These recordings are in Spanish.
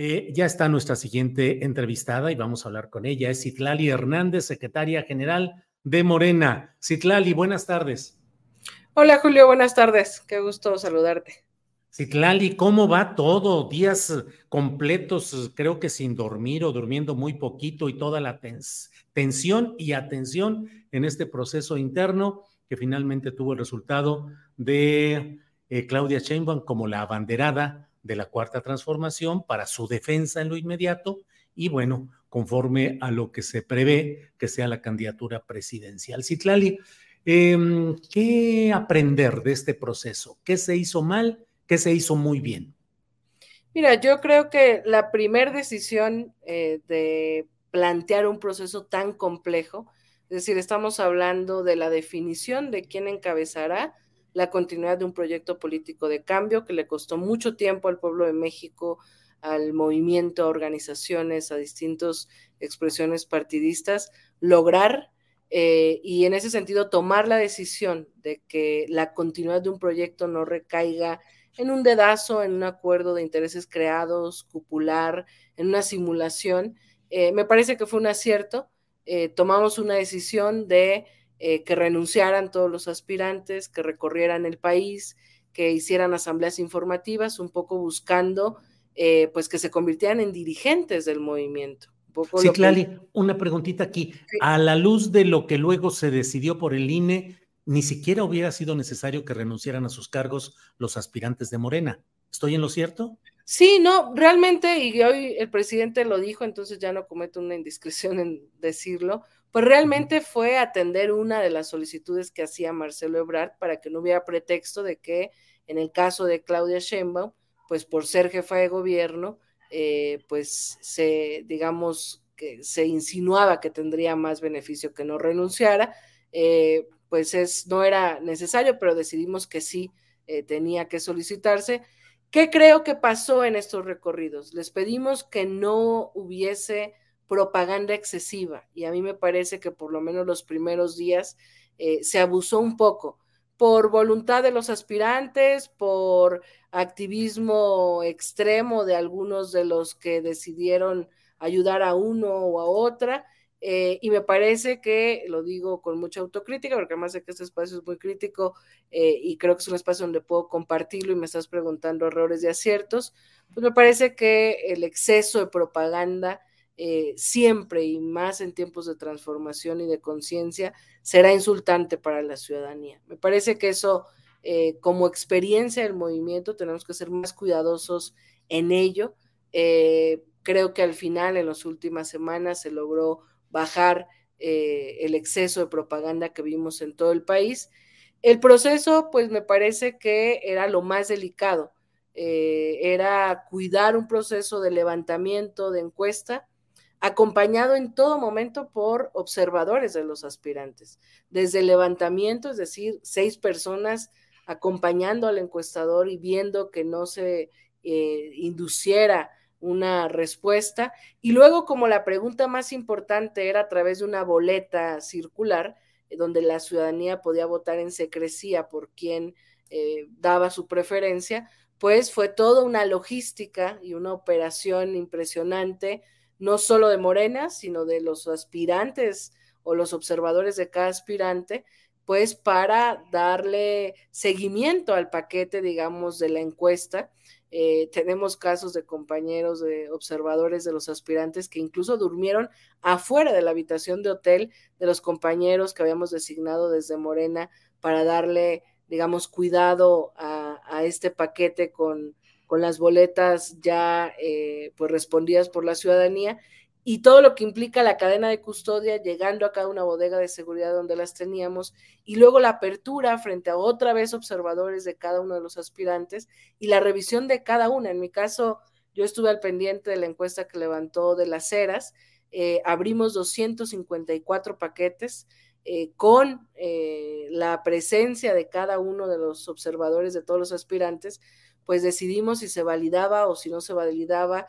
Eh, ya está nuestra siguiente entrevistada y vamos a hablar con ella. Es Citlali Hernández, secretaria general de Morena. Citlali, buenas tardes. Hola Julio, buenas tardes. Qué gusto saludarte. Citlali, ¿cómo va todo? Días completos, creo que sin dormir o durmiendo muy poquito y toda la tens- tensión y atención en este proceso interno que finalmente tuvo el resultado de eh, Claudia Sheinbaum como la abanderada de la cuarta transformación para su defensa en lo inmediato y bueno, conforme a lo que se prevé que sea la candidatura presidencial. Citlali, em, ¿qué aprender de este proceso? ¿Qué se hizo mal? ¿Qué se hizo muy bien? Mira, yo creo que la primera decisión eh, de plantear un proceso tan complejo, es decir, estamos hablando de la definición de quién encabezará la continuidad de un proyecto político de cambio que le costó mucho tiempo al pueblo de México, al movimiento, a organizaciones, a distintas expresiones partidistas, lograr eh, y en ese sentido tomar la decisión de que la continuidad de un proyecto no recaiga en un dedazo, en un acuerdo de intereses creados, cupular, en una simulación. Eh, me parece que fue un acierto. Eh, tomamos una decisión de eh, que renunciaran todos los aspirantes, que recorrieran el país, que hicieran asambleas informativas, un poco buscando eh, pues que se convirtieran en dirigentes del movimiento. Un poco Sí, que- Clali, una preguntita aquí. A la luz de lo que luego se decidió por el INE, ni siquiera hubiera sido necesario que renunciaran a sus cargos los aspirantes de Morena. ¿Estoy en lo cierto? Sí, no, realmente, y hoy el presidente lo dijo, entonces ya no cometo una indiscreción en decirlo, pues realmente fue atender una de las solicitudes que hacía Marcelo Ebrard para que no hubiera pretexto de que en el caso de Claudia Sheinbaum, pues por ser jefa de gobierno, eh, pues se, digamos, que se insinuaba que tendría más beneficio que no renunciara, eh, pues es, no era necesario, pero decidimos que sí eh, tenía que solicitarse. ¿Qué creo que pasó en estos recorridos? Les pedimos que no hubiese propaganda excesiva y a mí me parece que por lo menos los primeros días eh, se abusó un poco por voluntad de los aspirantes, por activismo extremo de algunos de los que decidieron ayudar a uno o a otra. Eh, y me parece que, lo digo con mucha autocrítica, porque además sé que este espacio es muy crítico eh, y creo que es un espacio donde puedo compartirlo y me estás preguntando errores y aciertos, pues me parece que el exceso de propaganda eh, siempre y más en tiempos de transformación y de conciencia será insultante para la ciudadanía. Me parece que eso, eh, como experiencia del movimiento, tenemos que ser más cuidadosos en ello. Eh, creo que al final, en las últimas semanas, se logró bajar el exceso de propaganda que vimos en todo el país. El proceso, pues me parece que era lo más delicado, era cuidar un proceso de levantamiento de encuesta, acompañado en todo momento por observadores de los aspirantes, desde el levantamiento, es decir, seis personas acompañando al encuestador y viendo que no se eh, induciera una respuesta. Y luego, como la pregunta más importante era a través de una boleta circular, eh, donde la ciudadanía podía votar en secrecía por quien eh, daba su preferencia, pues fue toda una logística y una operación impresionante no solo de Morena, sino de los aspirantes o los observadores de cada aspirante, pues para darle seguimiento al paquete, digamos, de la encuesta. Eh, tenemos casos de compañeros, de observadores de los aspirantes que incluso durmieron afuera de la habitación de hotel de los compañeros que habíamos designado desde Morena para darle, digamos, cuidado a, a este paquete con, con las boletas ya eh, pues respondidas por la ciudadanía y todo lo que implica la cadena de custodia llegando a cada una bodega de seguridad donde las teníamos y luego la apertura frente a otra vez observadores de cada uno de los aspirantes y la revisión de cada una. En mi caso, yo estuve al pendiente de la encuesta que levantó de las ceras, eh, abrimos 254 paquetes. Eh, con la presencia de cada uno de los observadores de todos los aspirantes, pues decidimos si se validaba o si no se validaba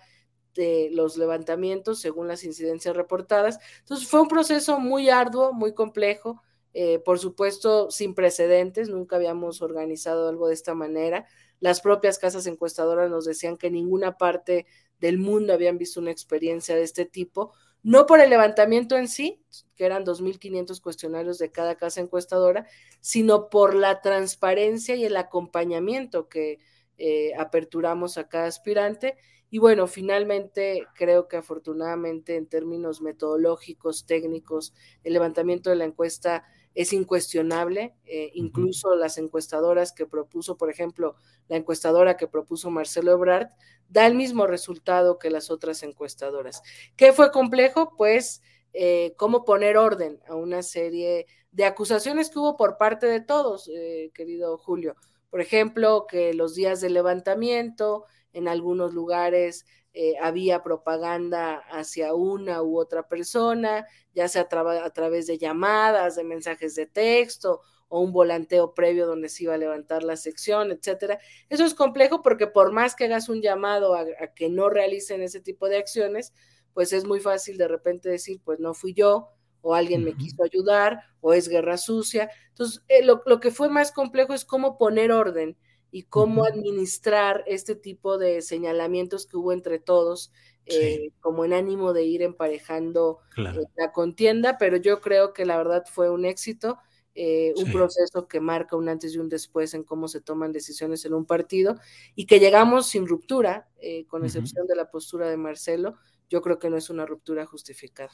de los levantamientos según las incidencias reportadas. Entonces fue un proceso muy arduo, muy complejo, eh, por supuesto sin precedentes, nunca habíamos organizado algo de esta manera. Las propias casas encuestadoras nos decían que en ninguna parte del mundo habían visto una experiencia de este tipo, no por el levantamiento en sí, que eran 2.500 cuestionarios de cada casa encuestadora, sino por la transparencia y el acompañamiento que eh, aperturamos a cada aspirante. Y bueno, finalmente creo que afortunadamente en términos metodológicos, técnicos, el levantamiento de la encuesta es incuestionable. Eh, incluso las encuestadoras que propuso, por ejemplo, la encuestadora que propuso Marcelo Ebrard, da el mismo resultado que las otras encuestadoras. ¿Qué fue complejo? Pues eh, cómo poner orden a una serie de acusaciones que hubo por parte de todos, querido Julio. Por ejemplo, que los días de levantamiento, en algunos lugares eh, había propaganda hacia una u otra persona, ya sea a, través de llamadas, de mensajes de texto o un volanteo previo donde se iba a levantar la sección, etcétera. Eso es complejo porque por más que hagas un llamado a, a que no realicen ese tipo de acciones, pues es muy fácil de repente decir, pues no fui yo, o alguien me quiso ayudar, o es guerra sucia. Entonces, eh, lo, que fue más complejo es cómo poner orden y cómo administrar este tipo de señalamientos que hubo entre todos, eh, como en ánimo de ir emparejando eh, la contienda, pero yo creo que la verdad fue un éxito. un proceso que marca un antes y un después en cómo se toman decisiones en un partido y que llegamos sin ruptura, con excepción de la postura de Marcelo, yo creo que no es una ruptura justificada.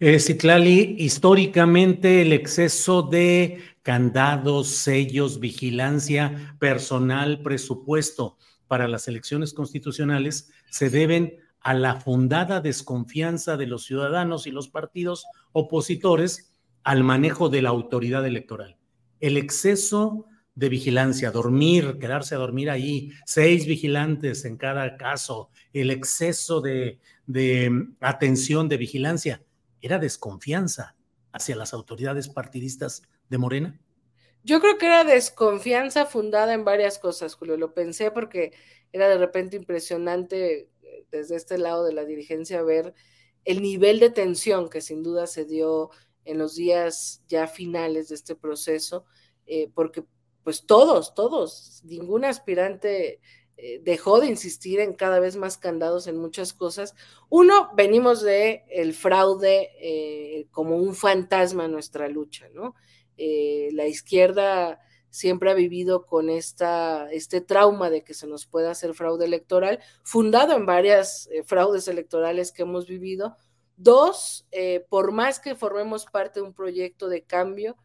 Eh, Citlali, históricamente el exceso de candados, sellos, vigilancia, personal, presupuesto para las elecciones constitucionales se deben a la fundada desconfianza de los ciudadanos y los partidos opositores al manejo de la autoridad electoral. El exceso de vigilancia, dormir, quedarse a dormir ahí, seis vigilantes en cada caso, el exceso de, de atención, de vigilancia, era desconfianza hacia las autoridades partidistas de Morena? Yo creo que era desconfianza fundada en varias cosas, Julio. Lo pensé porque era de repente impresionante eh, desde este lado de la dirigencia ver el nivel de tensión que sin duda se dio en los días ya finales de este proceso, eh, porque pues todos, todos, ningún aspirante dejó de insistir en cada vez más candados en muchas cosas. Uno, venimos de el fraude eh, como un fantasma en nuestra lucha, ¿no? Eh, la izquierda siempre ha vivido con esta, este trauma de que se nos pueda hacer fraude electoral, fundado en varias fraudes electorales que hemos vivido. Dos, por más que formemos parte de un proyecto de cambio,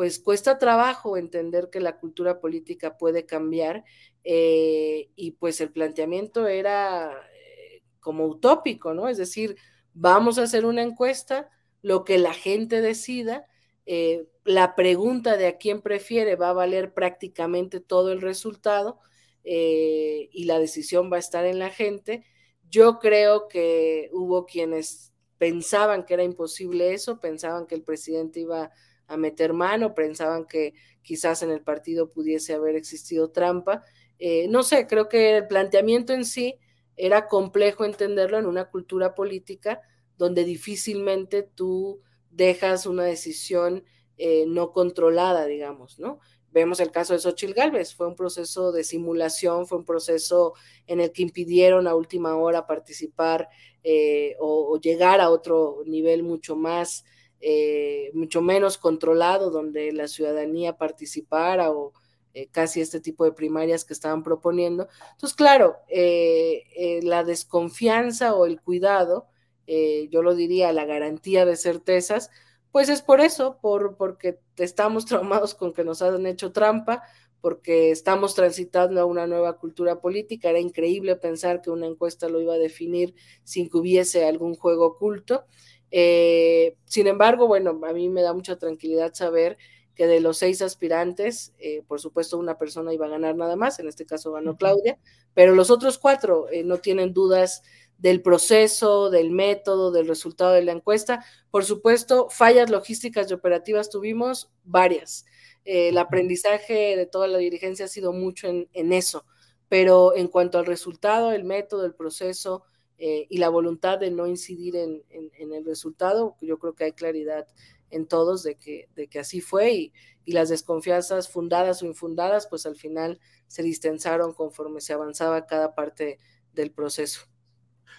pues cuesta trabajo entender que la cultura política puede cambiar eh, y pues el planteamiento era eh, como utópico, ¿no? Es decir, vamos a hacer una encuesta, lo que la gente decida, eh, la pregunta de a quién prefiere va a valer prácticamente todo el resultado y la decisión va a estar en la gente. Yo creo que hubo quienes pensaban que era imposible eso, pensaban que el presidente iba a meter mano, pensaban que quizás en el partido pudiese haber existido trampa eh, no sé, creo que el planteamiento en sí era complejo entenderlo en una cultura política donde difícilmente tú dejas una decisión eh, no controlada, digamos, ¿no? vemos el caso de Xochitl Galvez, fue un proceso de simulación, fue un proceso en el que impidieron a última hora participar eh, o, llegar a otro nivel mucho más, eh, mucho menos controlado, donde la ciudadanía participara o eh, casi este tipo de primarias que estaban proponiendo. Entonces, claro, la desconfianza o el cuidado, yo lo diría, la garantía de certezas, pues es por eso, por, porque estamos traumados con que nos han hecho trampa, porque estamos transitando a una nueva cultura política. Era increíble pensar que una encuesta lo iba a definir sin que hubiese algún juego oculto. Eh, sin embargo, bueno, a mí me da mucha tranquilidad saber que de los seis aspirantes, eh, por supuesto, una persona iba a ganar nada más, en este caso ganó Claudia, pero los otros cuatro eh, no tienen dudas del proceso, del método, del resultado de la encuesta. Por supuesto, fallas logísticas y operativas tuvimos varias. El aprendizaje de toda la dirigencia ha sido mucho en, eso, pero en cuanto al resultado, el método, el proceso eh, y la voluntad de no incidir en, el resultado, yo creo que hay claridad en todos de que, de que así fue y, y las desconfianzas fundadas o infundadas, pues al final se distensaron conforme se avanzaba cada parte del proceso.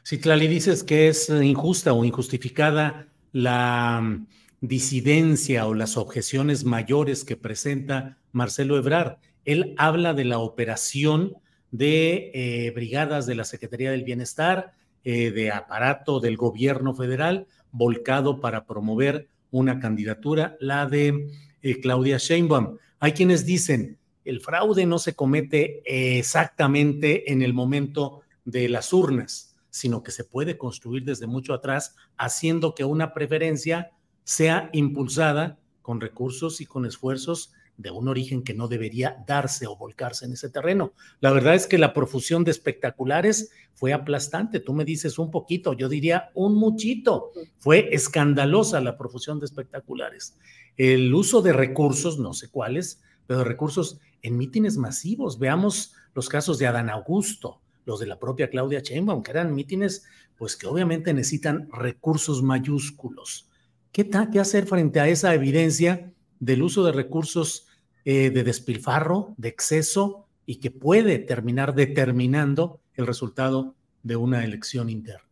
Si Tlali dices que es injusta o injustificada la mm, disidencia o las objeciones mayores que presenta Marcelo Ebrard, él habla de la operación de eh, brigadas de la Secretaría del Bienestar, eh, de aparato del gobierno federal, volcado para promover una candidatura, la de eh, Claudia Sheinbaum. Hay quienes dicen, el fraude no se comete exactamente en el momento de las urnas sino que se puede construir desde mucho atrás, haciendo que una preferencia sea impulsada con recursos y con esfuerzos de un origen que no debería darse o volcarse en ese terreno. La verdad es que la profusión de espectaculares fue aplastante. Tú me dices un poquito, yo diría un muchito. Fue escandalosa la profusión de espectaculares. El uso de recursos, no sé cuáles, pero de recursos en mítines masivos. Veamos los casos de Adán Augusto, los de la propia Claudia Sheinbaum, que eran mítines, pues que obviamente necesitan recursos mayúsculos. ¿Qué, qué hacer frente a esa evidencia del uso de recursos eh, de despilfarro, de exceso y que puede terminar determinando el resultado de una elección interna?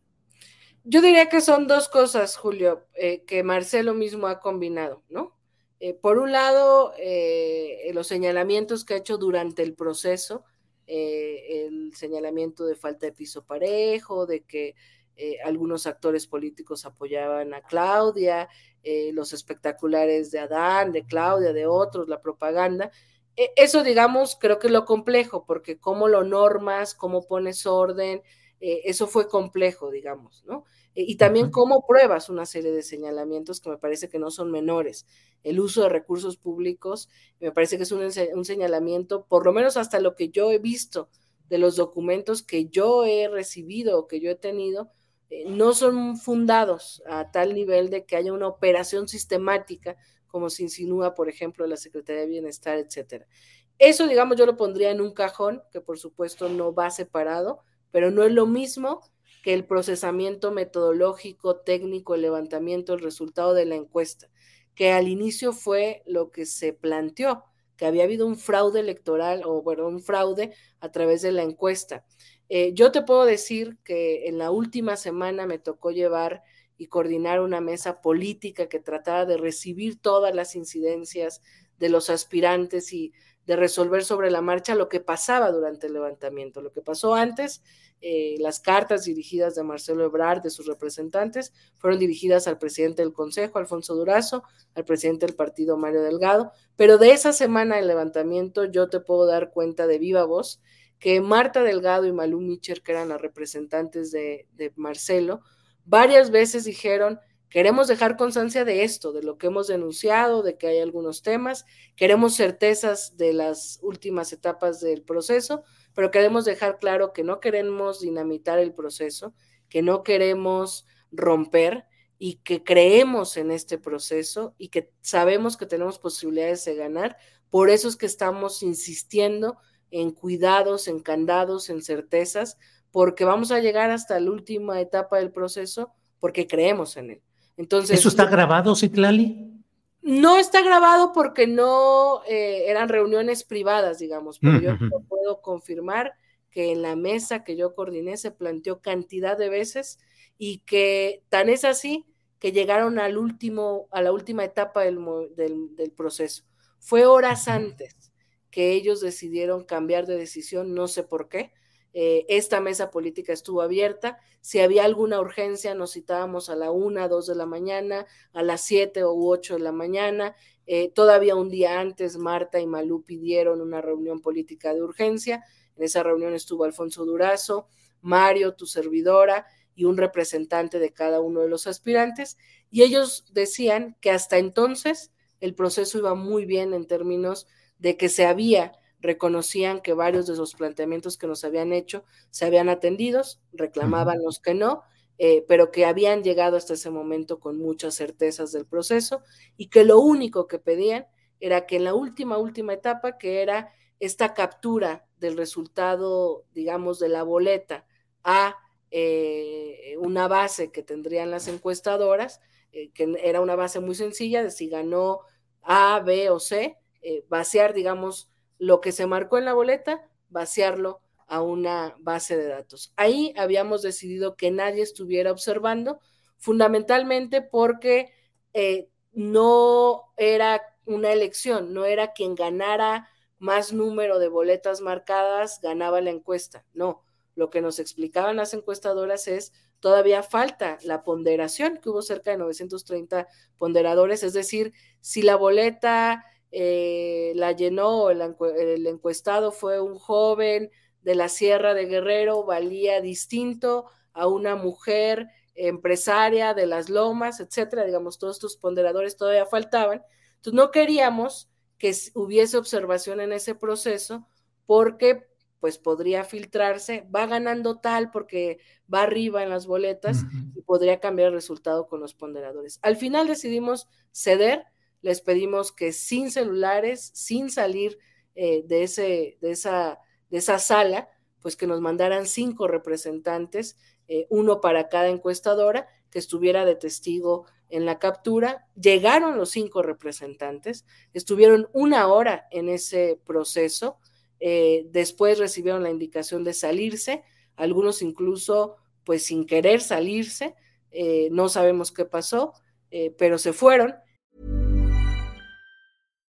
Yo diría que son dos cosas, Julio, eh, que Marcelo mismo ha combinado, ¿no? Eh, por un lado, los señalamientos que ha hecho durante el proceso, el señalamiento de falta de piso parejo, de que eh, algunos actores políticos apoyaban a Claudia, eh, los espectaculares de Adán, de Claudia, de otros, la propaganda. E, eso, digamos, creo que es lo complejo, porque cómo lo normas, cómo pones orden, eso fue complejo, digamos, ¿no? Eh, y también cómo pruebas una serie de señalamientos que me parece que no son menores. El uso de recursos públicos, me parece que es un, señalamiento, por lo menos hasta lo que yo he visto de los documentos que yo he recibido o que yo he tenido, eh, no son fundados a tal nivel de que haya una operación sistemática, como se insinúa, por ejemplo, la Secretaría de Bienestar, etcétera. Eso, digamos, yo lo pondría en un cajón, que por supuesto no va separado, pero no es lo mismo que el procesamiento metodológico, técnico, el levantamiento, el resultado de la encuesta, que al inicio fue lo que se planteó, que había habido un fraude electoral o bueno, un fraude a través de la encuesta. Eh, yo te puedo decir que en la última semana me tocó llevar y coordinar una mesa política que trataba de recibir todas las incidencias de los aspirantes y de resolver sobre la marcha lo que pasaba durante el levantamiento, lo que pasó antes eh, las cartas dirigidas de Marcelo Ebrard, de sus representantes, fueron dirigidas al presidente del Consejo, Alfonso Durazo, al presidente del partido, Mario Delgado, pero de esa semana de levantamiento yo te puedo dar cuenta de viva voz que Marta Delgado y Malú Micher, que eran las representantes de, de Marcelo, varias veces dijeron, queremos dejar constancia de esto, de lo que hemos denunciado, de que hay algunos temas, queremos certezas de las últimas etapas del proceso, pero queremos dejar claro que no queremos dinamitar el proceso, que no queremos romper y que creemos en este proceso y que sabemos que tenemos posibilidades de ganar. Por eso es que estamos insistiendo en cuidados, en candados, en certezas, porque vamos a llegar hasta la última etapa del proceso porque creemos en él. Entonces, ¿Eso está grabado, Citlali? No está grabado porque no eh, eran reuniones privadas, digamos, pero yo puedo confirmar que en la mesa que yo coordiné se planteó cantidad de veces y que tan es así que llegaron al último, a la última etapa del, del, proceso. Fue horas antes que ellos decidieron cambiar de decisión, no sé por qué. Eh, esta mesa política estuvo abierta. Si había alguna urgencia, nos citábamos a la una, dos de la mañana, a las siete u ocho de la mañana. Eh, todavía un día antes, Marta y Malú pidieron una reunión política de urgencia. En esa reunión estuvo Alfonso Durazo, Mario, tu servidora, y un representante de cada uno de los aspirantes, y ellos decían que hasta entonces el proceso iba muy bien en términos de que se había, reconocían que varios de los planteamientos que nos habían hecho se habían atendidos, reclamaban los que no, eh, pero que habían llegado hasta ese momento con muchas certezas del proceso y que lo único que pedían era que en la última, última etapa, que era esta captura del resultado, digamos, de la boleta a eh, una base que tendrían las encuestadoras, eh, que era una base muy sencilla de si ganó A, B o C, eh, vaciar, digamos, lo que se marcó en la boleta, vaciarlo a una base de datos. Ahí habíamos decidido que nadie estuviera observando, fundamentalmente porque no era una elección, no era quien ganara más número de boletas marcadas, ganaba la encuesta, no lo que nos explicaban las encuestadoras es todavía falta la ponderación, que hubo cerca de 930 ponderadores, es decir, si la boleta eh, la llenó, el, el encuestado fue un joven de la Sierra de Guerrero, valía distinto a una mujer empresaria de las lomas, etcétera, digamos, todos estos ponderadores todavía faltaban. Entonces, no queríamos que hubiese observación en ese proceso porque pues podría filtrarse, va ganando tal porque va arriba en las boletas y podría cambiar el resultado con los ponderadores. Al final decidimos ceder, les pedimos que sin celulares, sin salir eh, de, ese, de, esa, de esa sala, pues que nos mandaran cinco representantes, eh, uno para cada encuestadora, que estuviera de testigo en la captura. Llegaron los cinco representantes, estuvieron una hora en ese proceso eh, después recibieron la indicación de salirse, algunos incluso pues sin querer salirse, no sabemos qué pasó, pero se fueron.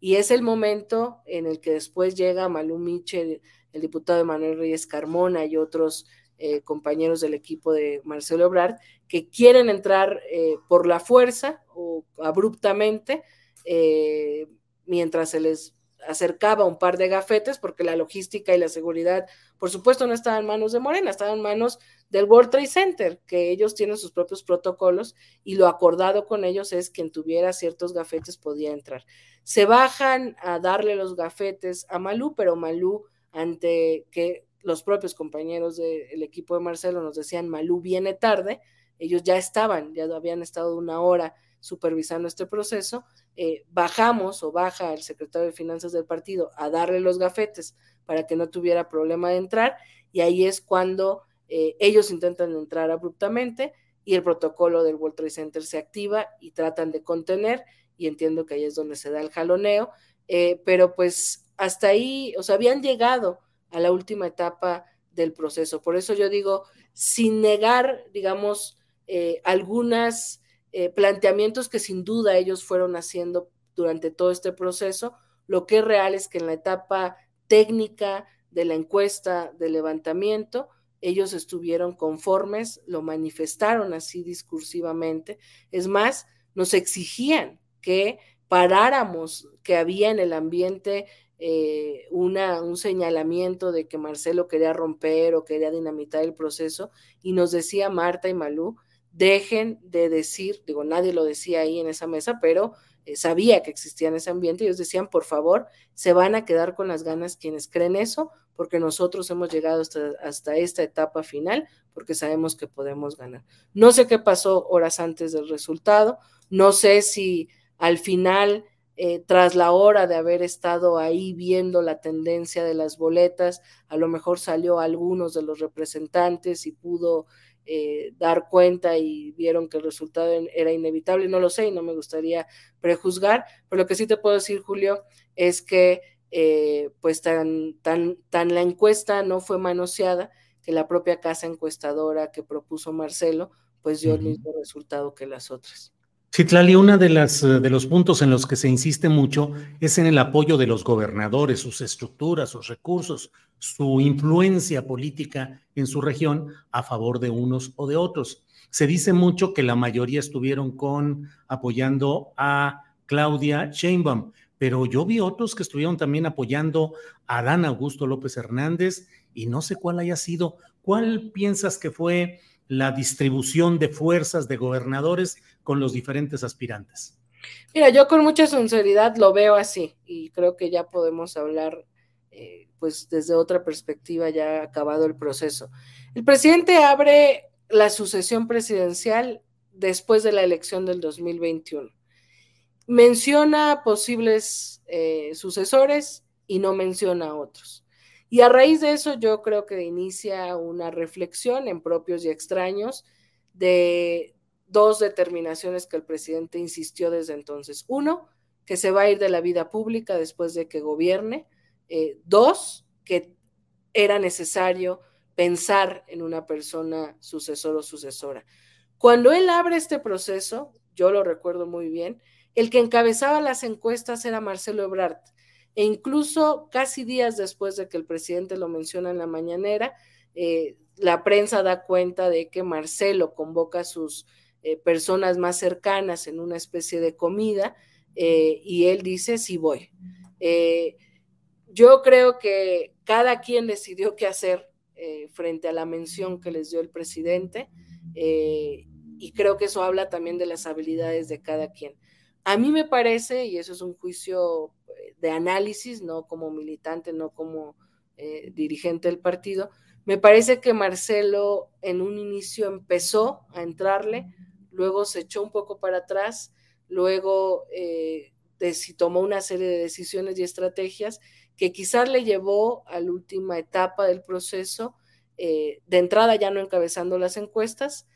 Y es el momento en el que después llega Malú Michel, el diputado Manuel Reyes Carmona y otros eh, compañeros del equipo de Marcelo Ebrard que quieren entrar eh, por la fuerza o abruptamente eh, mientras se les acercaba un par de gafetes porque la logística y la seguridad, por supuesto, no estaban en manos de Morena, estaban en manos del World Trade Center, que ellos tienen sus propios protocolos y lo acordado con ellos es quien tuviera ciertos gafetes podía entrar. Se bajan a darle los gafetes a Malú, pero Malú, ante que los propios compañeros del equipo de Marcelo nos decían, Malú viene tarde, ellos ya estaban, ya habían estado una hora supervisando este proceso, eh, bajamos o baja el secretario de Finanzas del partido a darle los gafetes para que no tuviera problema de entrar y ahí es cuando eh, ellos intentan entrar abruptamente y el protocolo del World Trade Center se activa y tratan de contener y entiendo que ahí es donde se da el jaloneo, eh, pero pues hasta ahí, o sea, habían llegado a la última etapa del proceso. Por eso yo digo, sin negar, digamos, algunas eh, planteamientos que sin duda ellos fueron haciendo durante todo este proceso. Lo que es real es que en la etapa técnica de la encuesta de levantamiento, ellos estuvieron conformes, lo manifestaron así discursivamente. Es más, nos exigían que paráramos, que había en el ambiente eh, una, un señalamiento de que Marcelo quería romper o quería dinamitar el proceso y nos decía Marta y Malú, dejen de decir, digo, nadie lo decía ahí en esa mesa, pero eh, sabía que existía en ese ambiente ellos decían, por favor, se van a quedar con las ganas quienes creen eso, porque nosotros hemos llegado hasta, hasta esta etapa final, porque sabemos que podemos ganar. No sé qué pasó horas antes del resultado, no sé si al final eh, tras la hora de haber estado ahí viendo la tendencia de las boletas, a lo mejor salió algunos de los representantes y pudo eh, dar cuenta y vieron que el resultado era inevitable, no lo sé y no me gustaría prejuzgar, pero lo que sí te puedo decir, Julio, es que eh, pues tan, tan, tan la encuesta no fue manoseada que la propia casa encuestadora que propuso Marcelo, pues dio el mismo resultado que las otras. Citlali, uno de, las, de los puntos en los que se insiste mucho es en el apoyo de los gobernadores, sus estructuras, sus recursos, su influencia política en su región a favor de unos o de otros. Se dice mucho que la mayoría estuvieron con apoyando a Claudia Sheinbaum, pero yo vi otros que estuvieron también apoyando a Dan Augusto López Hernández y no sé cuál haya sido. ¿Cuál piensas que fue la distribución de fuerzas de gobernadores con los diferentes aspirantes? Mira, yo con mucha sinceridad lo veo así y creo que ya podemos hablar eh, pues desde otra perspectiva ya acabado el proceso. El presidente abre la sucesión presidencial después de la elección del 2021. Menciona posibles eh, sucesores y no menciona otros. Y a raíz de eso yo creo que inicia una reflexión en propios y extraños de dos determinaciones que el presidente insistió desde entonces. Uno, que se va a ir de la vida pública después de que gobierne. Eh, dos, que era necesario pensar en una persona sucesor o sucesora. Cuando él abre este proceso, yo lo recuerdo muy bien, el que encabezaba las encuestas era Marcelo Ebrard e incluso casi días después de que el presidente lo menciona en la mañanera, eh, la prensa da cuenta de que Marcelo convoca a sus eh, personas más cercanas en una especie de comida y él dice, sí voy. Yo creo que cada quien decidió qué hacer frente a la mención que les dio el presidente y creo que eso habla también de las habilidades de cada quien. A mí me parece, y eso es un juicio de análisis, no como militante, no como eh, dirigente del partido. Me parece que Marcelo en un inicio empezó a entrarle, luego se echó un poco para atrás, luego eh, tomó una serie de decisiones y estrategias que quizás le llevó a la última etapa del proceso, eh, de entrada ya no encabezando las encuestas,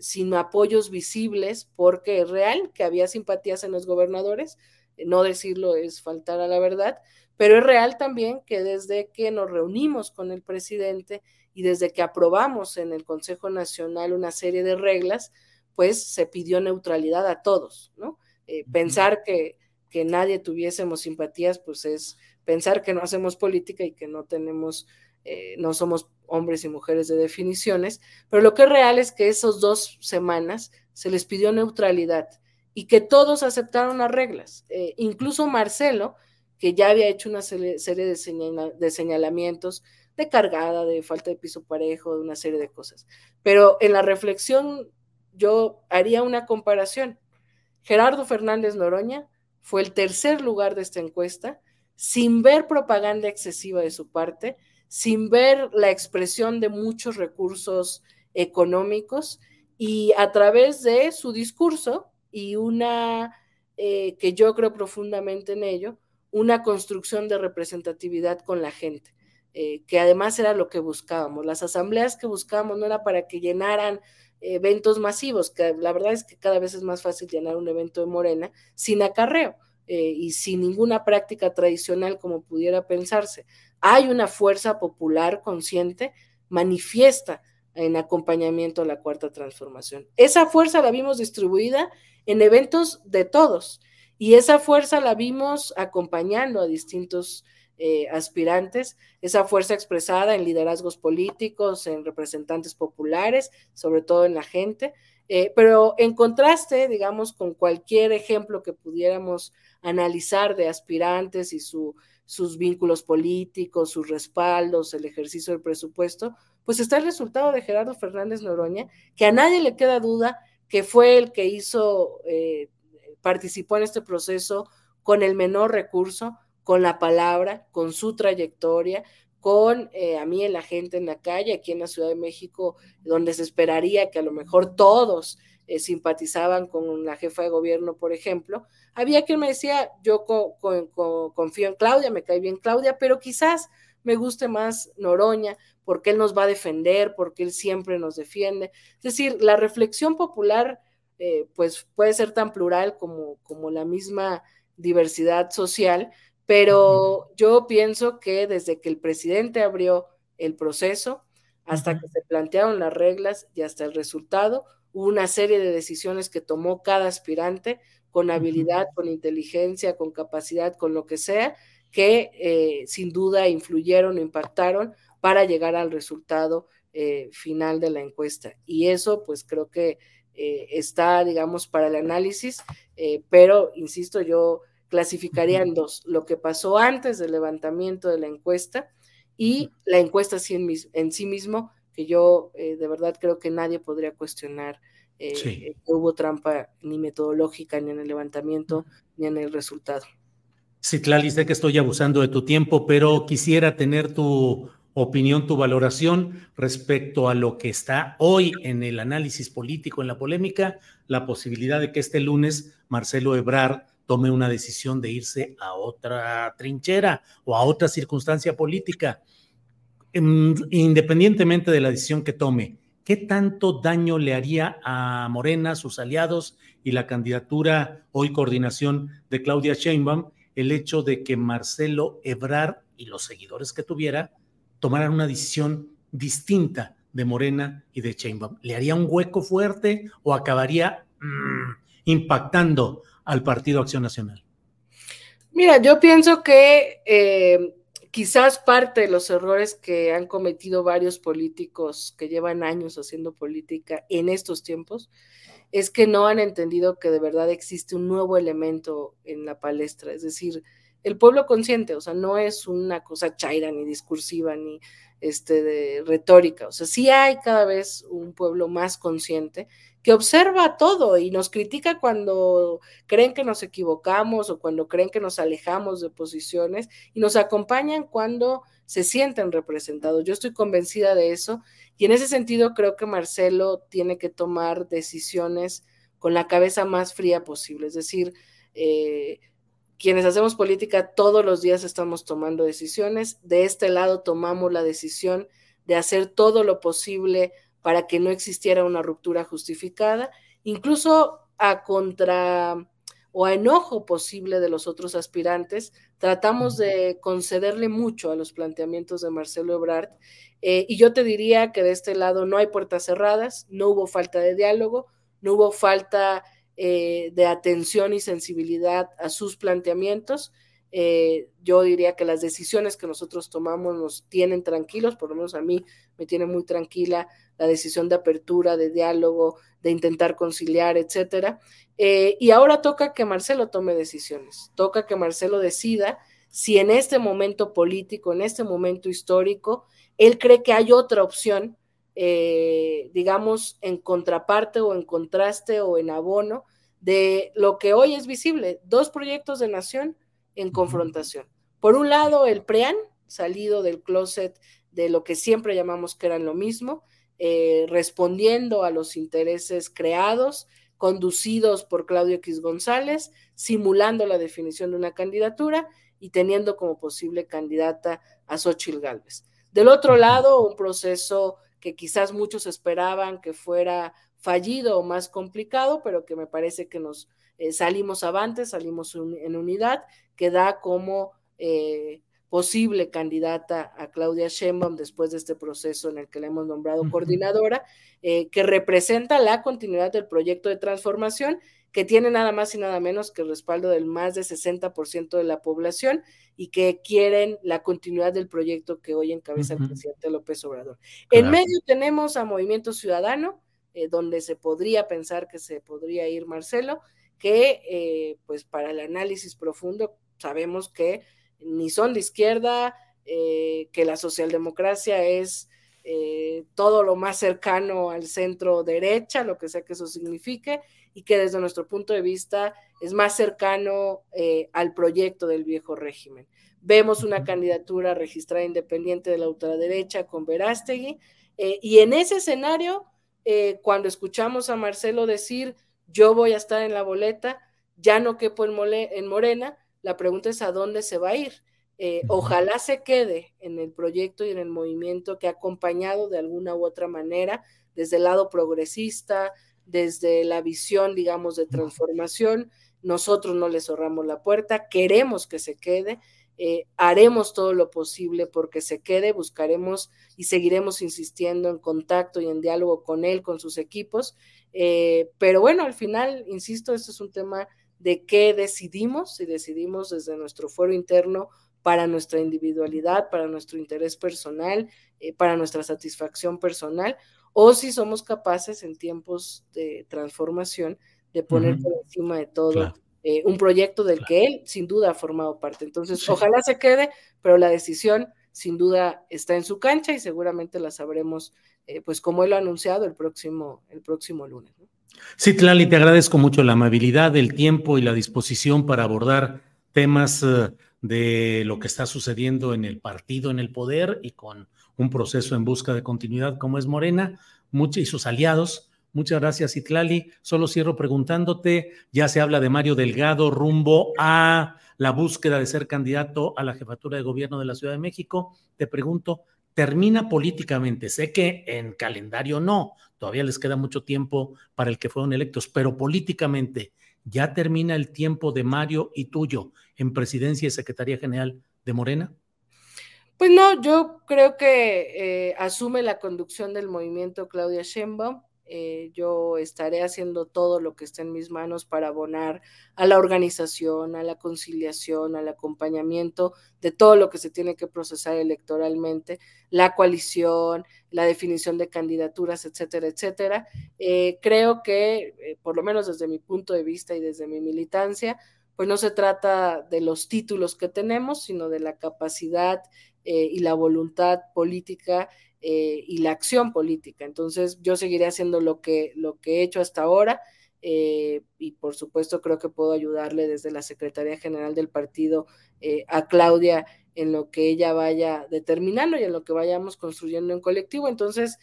sin apoyos visibles, porque es real que había simpatías en los gobernadores, no decirlo es faltar a la verdad, pero es real también que desde que nos reunimos con el presidente y desde que aprobamos en el Consejo Nacional una serie de reglas, pues se pidió neutralidad a todos, ¿no? Eh, pensar que, que nadie tuviésemos simpatías, pues es pensar que no hacemos política y que no tenemos, eh, no somos hombres y mujeres de definiciones, pero lo que es real es que esas dos semanas se les pidió neutralidad y que todos aceptaron las reglas, eh, incluso Marcelo, que ya había hecho una serie de, señalamientos de cargada, de falta de piso parejo, de una serie de cosas. Pero en la reflexión yo haría una comparación. Gerardo Fernández Noroña fue el tercer lugar de esta encuesta, sin ver propaganda excesiva de su parte, sin ver la expresión de muchos recursos económicos y a través de su discurso, y una, eh, que yo creo profundamente en ello, una construcción de representatividad con la gente, eh, que además era lo que buscábamos. Las asambleas que buscábamos no era para que llenaran eventos masivos, que la verdad es que cada vez es más fácil llenar un evento de Morena sin acarreo eh, y sin ninguna práctica tradicional como pudiera pensarse. Hay una fuerza popular consciente, manifiesta en acompañamiento a la cuarta transformación. Esa fuerza la vimos distribuida en eventos de todos y esa fuerza la vimos acompañando a distintos eh, aspirantes, esa fuerza expresada en liderazgos políticos, en representantes populares, sobre todo en la gente, eh, pero en contraste, digamos, con cualquier ejemplo que pudiéramos analizar de aspirantes y sus vínculos políticos, sus respaldos, el ejercicio del presupuesto, pues está el resultado de Gerardo Fernández Noroña, que a nadie le queda duda que fue el que hizo, eh, participó en este proceso con el menor recurso, con la palabra, con su trayectoria, con eh, a mí en la gente en la calle, aquí en la Ciudad de México, donde se esperaría que a lo mejor todos eh, simpatizaban con la jefa de gobierno, por ejemplo, había quien me decía, yo confío en Claudia, me cae bien Claudia, pero quizás me guste más Noroña, porque él nos va a defender, porque él siempre nos defiende. Es decir, la reflexión popular, eh, pues puede ser tan plural como, como la misma diversidad social, pero yo pienso que desde que el presidente abrió el proceso, hasta que se plantearon las reglas y hasta el resultado, hubo una serie de decisiones que tomó cada aspirante con habilidad, con inteligencia, con capacidad, con lo que sea, que eh, sin duda influyeron, impactaron para llegar al resultado eh, final de la encuesta. Y eso, pues creo que eh, está, digamos, para el análisis, pero, insisto, yo clasificaría en dos, lo que pasó antes del levantamiento de la encuesta y la encuesta en, sí mismo, que yo eh, de verdad creo que nadie podría cuestionar eh, que hubo trampa ni metodológica ni en el levantamiento ni en el resultado. Sí, Clary, sé que estoy abusando de tu tiempo, pero quisiera tener tu opinión, tu valoración respecto a lo que está hoy en el análisis político, en la polémica, la posibilidad de que este lunes Marcelo Ebrard tome una decisión de irse a otra trinchera o a otra circunstancia política, em, independientemente de la decisión que tome. ¿Qué tanto daño le haría a Morena, sus aliados y la candidatura hoy coordinación de Claudia Sheinbaum el hecho de que Marcelo Ebrar y los seguidores que tuviera tomaran una decisión distinta de Morena y de Sheinbaum? ¿Le haría un hueco fuerte o acabaría mm, impactando al Partido Acción Nacional? Mira, yo pienso que eh, quizás parte de los errores que han cometido varios políticos que llevan años haciendo política en estos tiempos es que no han entendido que de verdad existe un nuevo elemento en la palestra, es decir, el pueblo consciente, o sea, no es una cosa chaira ni discursiva ni este de retórica, o sea, sí hay cada vez un pueblo más consciente que observa todo y nos critica cuando creen que nos equivocamos o cuando creen que nos alejamos de posiciones y nos acompañan cuando se sienten representados. Yo estoy convencida de eso y en ese sentido creo que Marcelo tiene que tomar decisiones con la cabeza más fría posible, es decir, eh, quienes hacemos política todos los días estamos tomando decisiones. De este lado tomamos la decisión de hacer todo lo posible para que no existiera una ruptura justificada, incluso a contra o a enojo posible de los otros aspirantes, tratamos de concederle mucho a los planteamientos de Marcelo Ebrard. Eh, y yo te diría que de este lado no hay puertas cerradas, no hubo falta de diálogo, no hubo falta eh, de atención y sensibilidad a sus planteamientos. Eh, yo diría que las decisiones que nosotros tomamos nos tienen tranquilos, por lo menos a mí me tiene muy tranquila la decisión de apertura, de diálogo, de intentar conciliar, etcétera. Eh, y ahora toca que Marcelo tome decisiones, toca que Marcelo decida si en este momento político, en este momento histórico, él cree que hay otra opción, eh, digamos, en contraparte o en contraste o en abono de lo que hoy es visible, dos proyectos de nación en confrontación. Por un lado, el PREAN, salido del closet de lo que siempre llamamos que eran lo mismo, eh, respondiendo a los intereses creados, conducidos por Claudio X González, simulando la definición de una candidatura y teniendo como posible candidata a Xochitl Gálvez. Del otro lado, un proceso que quizás muchos esperaban que fuera fallido o más complicado, pero que me parece que nos eh, salimos avantes, salimos en unidad, que da como eh, posible candidata a Claudia Sheinbaum después de este proceso en el que la hemos nombrado coordinadora, eh, que representa la continuidad del proyecto de transformación que tiene nada más y nada menos que el respaldo del más de 60% de la población y que quieren la continuidad del proyecto que hoy encabeza el presidente López Obrador. En medio tenemos a Movimiento Ciudadano, eh, donde se podría pensar que se podría ir Marcelo, que eh, pues para el análisis profundo sabemos que ni son de izquierda, eh, que la socialdemocracia es todo lo más cercano al centro derecha, lo que sea que eso signifique, y que desde nuestro punto de vista es más cercano al proyecto del viejo régimen. Vemos una candidatura registrada independiente de la ultraderecha con Verástegui, y en ese escenario eh, cuando escuchamos a Marcelo decir, yo voy a estar en la boleta, ya no quepo en, en Morena, la pregunta es a dónde se va a ir. Eh, ojalá se quede en el proyecto y en el movimiento que ha acompañado de alguna u otra manera desde el lado progresista, desde la visión, digamos, de transformación. Nosotros no le cerramos la puerta, queremos que se quede eh, haremos todo lo posible porque se quede, buscaremos y seguiremos insistiendo en contacto y en diálogo con él, con sus equipos. Eh, pero bueno, al final, insisto, esto es un tema de qué decidimos, si decidimos desde nuestro fuero interno para nuestra individualidad, para nuestro interés personal, eh, para nuestra satisfacción personal, o si somos capaces en tiempos de transformación de poner por encima de todo eh, un proyecto del que él sin duda ha formado parte. Entonces, ojalá se quede, pero la decisión sin duda está en su cancha y seguramente la sabremos, eh, pues como él lo ha anunciado, el próximo, el próximo lunes. Sí, Tlali, te agradezco mucho la amabilidad, el tiempo y la disposición para abordar temas de lo que está sucediendo en el partido, en el poder y con un proceso en busca de continuidad como es Morena mucho, y sus aliados. Muchas gracias, Itlali. Solo cierro preguntándote, ya se habla de Mario Delgado rumbo a la búsqueda de ser candidato a la jefatura de gobierno de la Ciudad de México. Te pregunto, ¿termina políticamente? Sé que en calendario no, todavía les queda mucho tiempo para el que fueron electos, pero políticamente, ¿ya termina el tiempo de Mario y tuyo en presidencia y secretaría general de Morena? Pues no, yo creo que eh, asume la conducción del movimiento Claudia Sheinbaum. Eh, yo estaré haciendo todo lo que esté en mis manos para abonar a la organización, a la conciliación, al acompañamiento de todo lo que se tiene que procesar electoralmente, la coalición, la definición de candidaturas, etcétera, etcétera. Eh, creo que, por lo menos desde mi punto de vista y desde mi militancia, pues no se trata de los títulos que tenemos, sino de la capacidad y la voluntad política eh, y la acción política. Entonces, yo seguiré haciendo lo que, lo que he hecho hasta ahora eh, y por supuesto creo que puedo ayudarle desde la Secretaría General del partido eh, a Claudia en lo que ella vaya determinando y en lo que vayamos construyendo en colectivo. Entonces,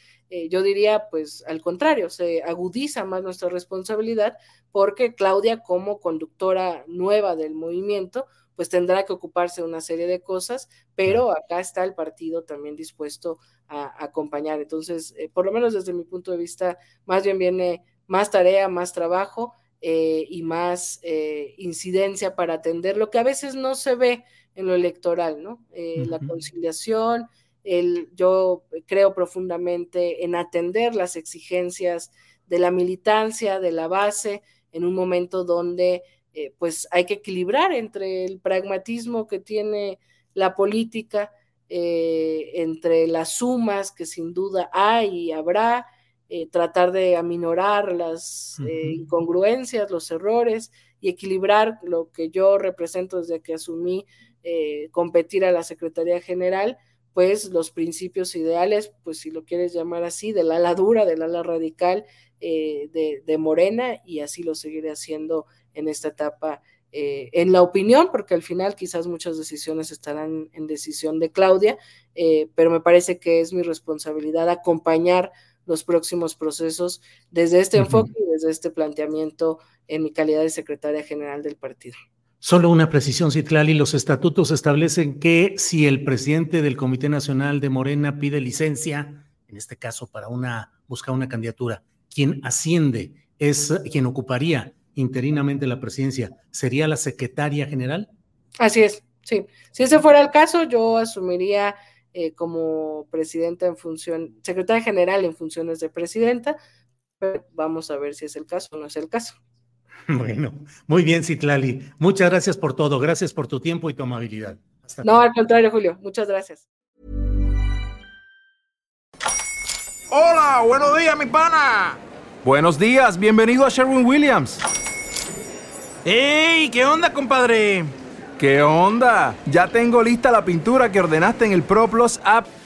yo diría, pues al contrario, se agudiza más nuestra responsabilidad porque Claudia como conductora nueva del movimiento, pues tendrá que ocuparse de una serie de cosas, pero acá está el partido también dispuesto a, acompañar. Entonces, eh, por lo menos desde mi punto de vista, más bien viene más tarea, más trabajo eh, y más eh, incidencia para atender lo que a veces no se ve en lo electoral, ¿no? La conciliación, el, yo creo profundamente en atender las exigencias de la militancia, de la base, en un momento donde pues hay que equilibrar entre el pragmatismo que tiene la política, eh, entre las sumas que sin duda hay y habrá, eh, tratar de aminorar las eh, incongruencias, los errores y equilibrar lo que yo represento desde que asumí competir a la Secretaría General, pues los principios ideales, pues si lo quieres llamar así, del ala dura, del ala radical de, de Morena y así lo seguiré haciendo en esta etapa eh, en la opinión, porque al final quizás muchas decisiones estarán en decisión de Claudia, eh, pero me parece que es mi responsabilidad acompañar los próximos procesos desde este enfoque y desde este planteamiento en mi calidad de secretaria general del partido. Solo una precisión, Citlali. Los estatutos establecen que si el presidente del Comité Nacional de Morena pide licencia, en este caso para una, buscar una candidatura, quien asciende es quien ocuparía interinamente la presidencia, ¿sería la secretaria general? Así es, Sí, si ese fuera el caso, yo asumiría eh, como presidenta en función, secretaria general en funciones de presidenta, pero vamos a ver si es el caso o no es el caso. Bueno, muy bien, Citlali. Muchas gracias por todo. Gracias por tu tiempo y tu amabilidad. no, al contrario, Julio. Muchas gracias. Hola, buenos días, mi pana. Buenos días, bienvenido a Sherwin Williams. ¡Ey! ¿Qué onda, compadre? ¿Qué onda? Ya tengo lista la pintura que ordenaste en el ProPlus app.